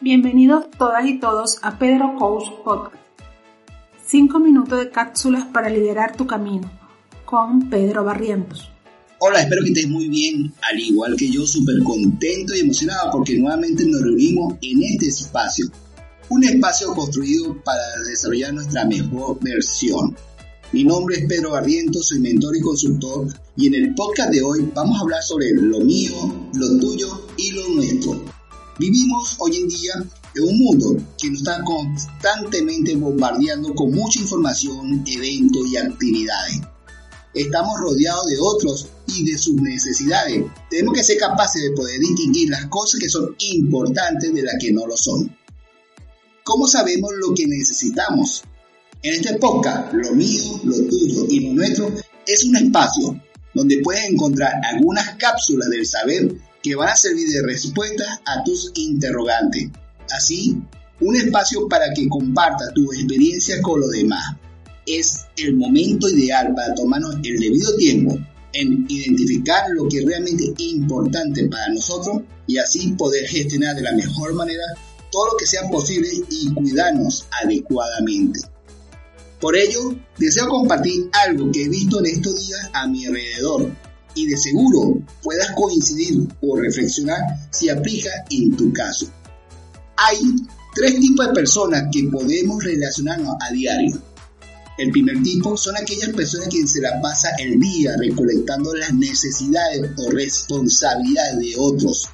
Bienvenidos todas y todos a Pedro Coach Podcast. 5 minutos de cápsulas para liderar tu camino con Pedro Barrientos. Hola, espero que estés muy bien, al igual que yo, súper contento y emocionado porque nuevamente nos reunimos en este espacio. Un espacio construido para desarrollar nuestra mejor versión. Mi nombre es Pedro Barrientos, soy mentor y consultor y en el podcast de hoy vamos a hablar sobre lo mío, lo tuyo y lo nuestro Vivimos hoy en día en un mundo que nos está constantemente bombardeando con mucha información, eventos y actividades. Estamos rodeados de otros y de sus necesidades. Tenemos que ser capaces de poder distinguir las cosas que son importantes de las que no lo son. ¿Cómo sabemos lo que necesitamos? En este podcast, lo mío, lo tuyo y lo nuestro es un espacio donde puedes encontrar algunas cápsulas del saber que van a servir de respuesta a tus interrogantes. Así, un espacio para que compartas tu experiencia con los demás. Es el momento ideal para tomarnos el debido tiempo en identificar lo que es realmente importante para nosotros y así poder gestionar de la mejor manera todo lo que sea posible y cuidarnos adecuadamente. Por ello, deseo compartir algo que he visto en estos días a mi alrededor y de seguro puedas coincidir o reflexionar si aplica en tu caso. Hay tres tipos de personas que podemos relacionarnos a diario. El primer tipo son aquellas personas que se la pasa el día recolectando las necesidades o responsabilidades de otros.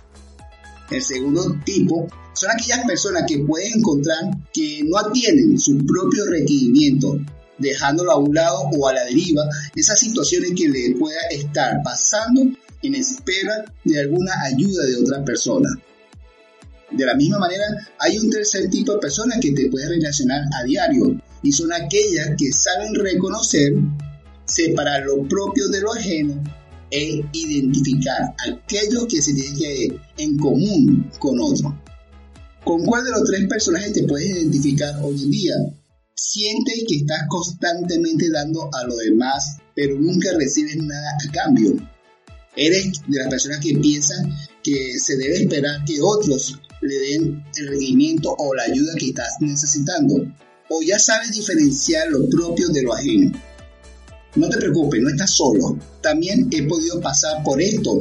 El segundo tipo son aquellas personas que pueden encontrar que no atienden sus propios requerimientos dejándolo a un lado o a la deriva, esas situaciones que le pueda estar pasando en espera de alguna ayuda de otra persona. De la misma manera, hay un tercer tipo de personas que te pueden relacionar a diario y son aquellas que saben reconocer, separar lo propio de lo ajeno e identificar aquello que se tiene en común con otro. ¿Con cuál de los tres personajes te puedes identificar hoy en día? Siente que estás constantemente dando a los demás, pero nunca recibes nada a cambio. Eres de las personas que piensan que se debe esperar que otros le den el rendimiento o la ayuda que estás necesitando. O ya sabes diferenciar lo propio de lo ajeno. No te preocupes, no estás solo. También he podido pasar por esto.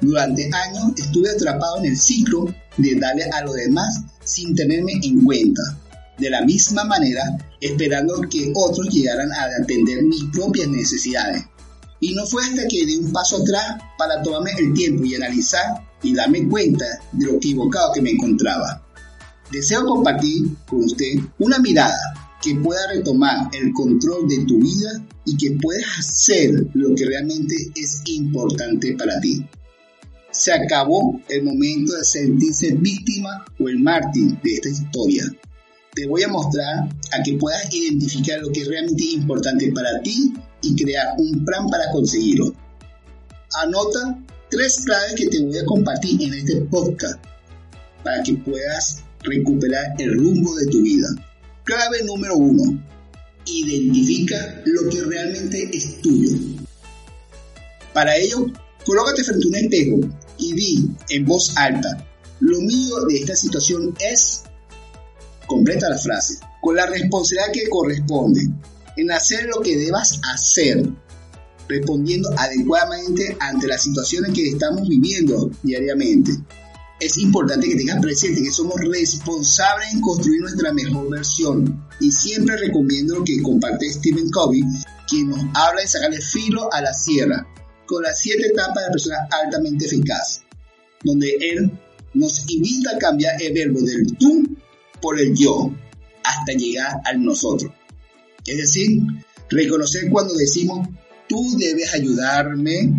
Durante años estuve atrapado en el ciclo de darle a los demás sin tenerme en cuenta de la misma manera esperando que otros llegaran a atender mis propias necesidades. Y no fue hasta que di un paso atrás para tomarme el tiempo y analizar y darme cuenta de lo equivocado que me encontraba. Deseo compartir con usted una mirada que pueda retomar el control de tu vida y que puedas hacer lo que realmente es importante para ti. Se acabó el momento de sentirse víctima o el mártir de esta historia te voy a mostrar a que puedas identificar lo que es realmente importante para ti y crear un plan para conseguirlo. Anota tres claves que te voy a compartir en este podcast para que puedas recuperar el rumbo de tu vida. Clave número uno. Identifica lo que realmente es tuyo. Para ello, colócate frente a un espejo y di en voz alta, lo mío de esta situación es completa la frase, con la responsabilidad que corresponde en hacer lo que debas hacer, respondiendo adecuadamente ante las situaciones que estamos viviendo diariamente. Es importante que tengas presente que somos responsables en construir nuestra mejor versión y siempre recomiendo que comparte Stephen Covey, quien nos habla de sacarle filo a la sierra con las siete etapas de la persona altamente eficaz, donde él nos invita a cambiar el verbo del tú por el yo hasta llegar al nosotros. Es decir, reconocer cuando decimos, tú debes ayudarme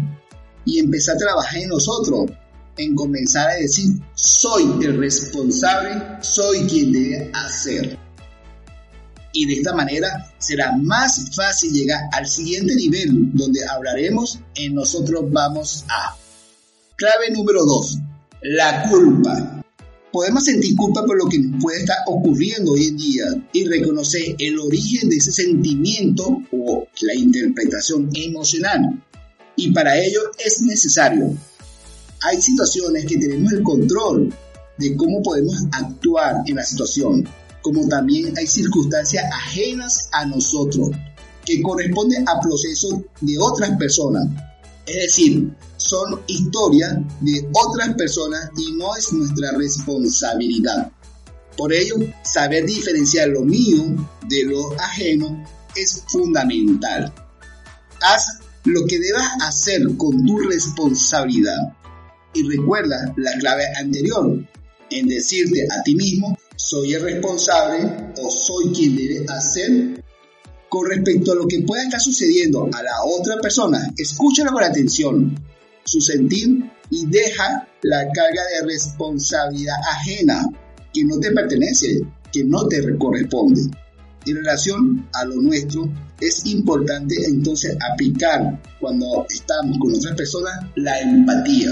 y empezar a trabajar en nosotros, en comenzar a decir, soy el responsable, soy quien debe hacer. Y de esta manera será más fácil llegar al siguiente nivel donde hablaremos en nosotros vamos a. Clave número 2. La culpa podemos sentir culpa por lo que puede estar ocurriendo hoy en día y reconocer el origen de ese sentimiento o la interpretación emocional. Y para ello es necesario. Hay situaciones que tenemos el control de cómo podemos actuar en la situación, como también hay circunstancias ajenas a nosotros, que corresponden a procesos de otras personas. Es decir, son historias de otras personas y no es nuestra responsabilidad. Por ello, saber diferenciar lo mío de lo ajeno es fundamental. Haz lo que debas hacer con tu responsabilidad. Y recuerda la clave anterior, en decirte a ti mismo, soy el responsable o soy quien debe hacer. Con respecto a lo que pueda estar sucediendo a la otra persona, escúchalo con atención, su sentir y deja la carga de responsabilidad ajena que no te pertenece, que no te corresponde. En relación a lo nuestro, es importante entonces aplicar cuando estamos con otras personas la empatía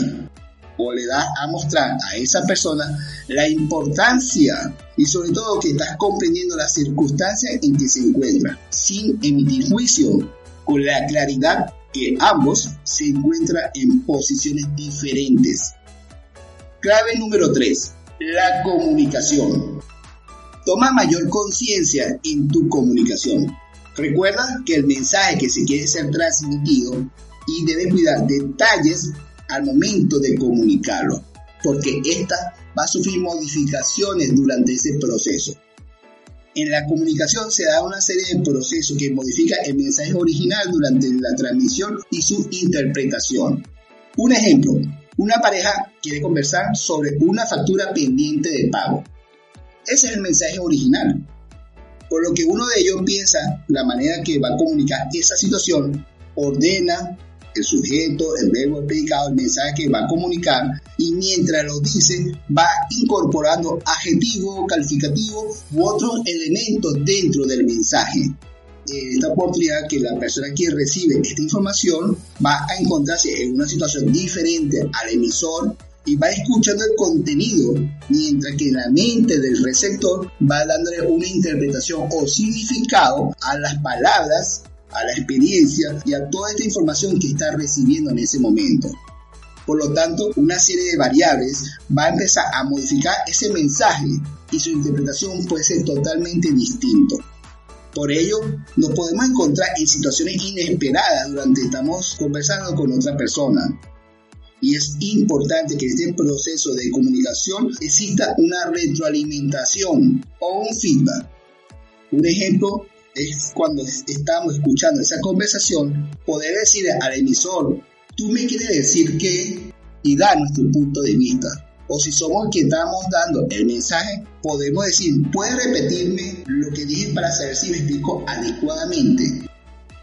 o le das a mostrar a esa persona la importancia y sobre todo que estás comprendiendo las circunstancias en que se encuentra, sin emitir juicio, con la claridad que ambos se encuentran en posiciones diferentes. Clave número 3. La comunicación. Toma mayor conciencia en tu comunicación. Recuerda que el mensaje que se quiere ser transmitido y debe cuidar detalles al momento de comunicarlo, porque ésta va a sufrir modificaciones durante ese proceso. En la comunicación se da una serie de procesos que modifican el mensaje original durante la transmisión y su interpretación. Un ejemplo, una pareja quiere conversar sobre una factura pendiente de pago. Ese es el mensaje original. Por lo que uno de ellos piensa la manera que va a comunicar esa situación, ordena el sujeto, el verbo, predicado, el mensaje que va a comunicar y mientras lo dice va incorporando adjetivo, calificativo u otros elementos dentro del mensaje. esta oportunidad que la persona que recibe esta información va a encontrarse en una situación diferente al emisor y va escuchando el contenido, mientras que la mente del receptor va dándole una interpretación o significado a las palabras a la experiencia y a toda esta información que está recibiendo en ese momento. Por lo tanto, una serie de variables va a empezar a modificar ese mensaje y su interpretación puede ser totalmente distinto. Por ello, nos podemos encontrar en situaciones inesperadas durante estamos conversando con otra persona. Y es importante que en este proceso de comunicación exista una retroalimentación o un feedback. Un ejemplo es cuando estamos escuchando esa conversación, poder decir al emisor, tú me quieres decir que, y dar nuestro punto de vista. O si somos que estamos dando el mensaje, podemos decir, ¿puedes repetirme lo que dije para saber si me explico adecuadamente?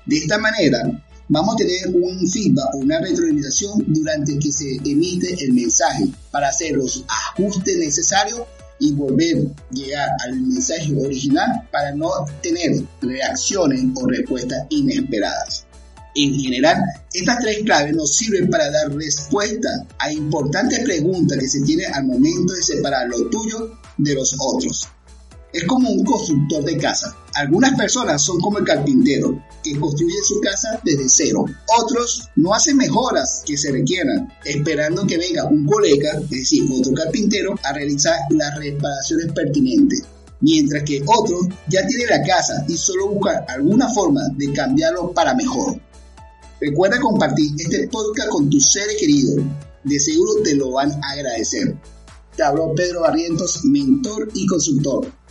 De esta manera, vamos a tener un feedback o una retroalimentación durante que se emite el mensaje para hacer los ajustes necesarios y volver llegar al mensaje original para no tener reacciones o respuestas inesperadas. En general, estas tres claves nos sirven para dar respuesta a importantes preguntas que se tienen al momento de separar lo tuyo de los otros. Es como un constructor de casa. Algunas personas son como el carpintero, que construye su casa desde cero. Otros no hacen mejoras que se requieran, esperando que venga un colega, es decir, otro carpintero, a realizar las reparaciones pertinentes. Mientras que otros ya tienen la casa y solo buscan alguna forma de cambiarlo para mejor. Recuerda compartir este podcast con tus seres queridos. De seguro te lo van a agradecer. Te habló Pedro Barrientos, mentor y consultor